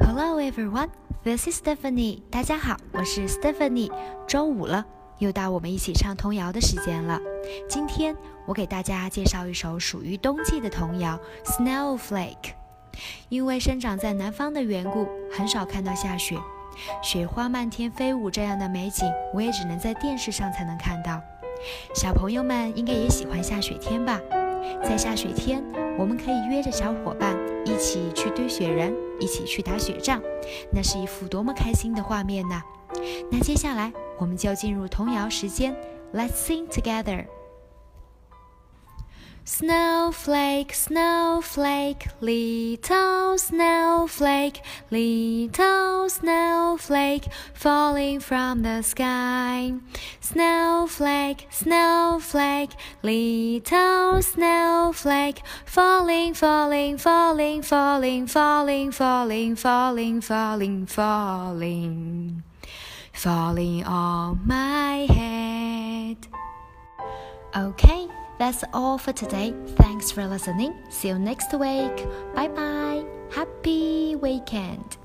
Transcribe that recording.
Hello everyone, this is Stephanie. 大家好，我是 Stephanie。周五了，又到我们一起唱童谣的时间了。今天我给大家介绍一首属于冬季的童谣《Snowflake》。因为生长在南方的缘故，很少看到下雪，雪花漫天飞舞这样的美景，我也只能在电视上才能看到。小朋友们应该也喜欢下雪天吧？在下雪天，我们可以约着小伙伴一起去堆雪人，一起去打雪仗，那是一幅多么开心的画面呢！那接下来我们就进入童谣时间，Let's sing together。Snowflake, snowflake, little snowflake, little snowflake falling from the sky. Snowflake, snowflake, little snowflake falling, falling, falling, falling, falling, falling, falling, falling, falling, falling on my head. Okay. That's all for today. Thanks for listening. See you next week. Bye bye. Happy weekend.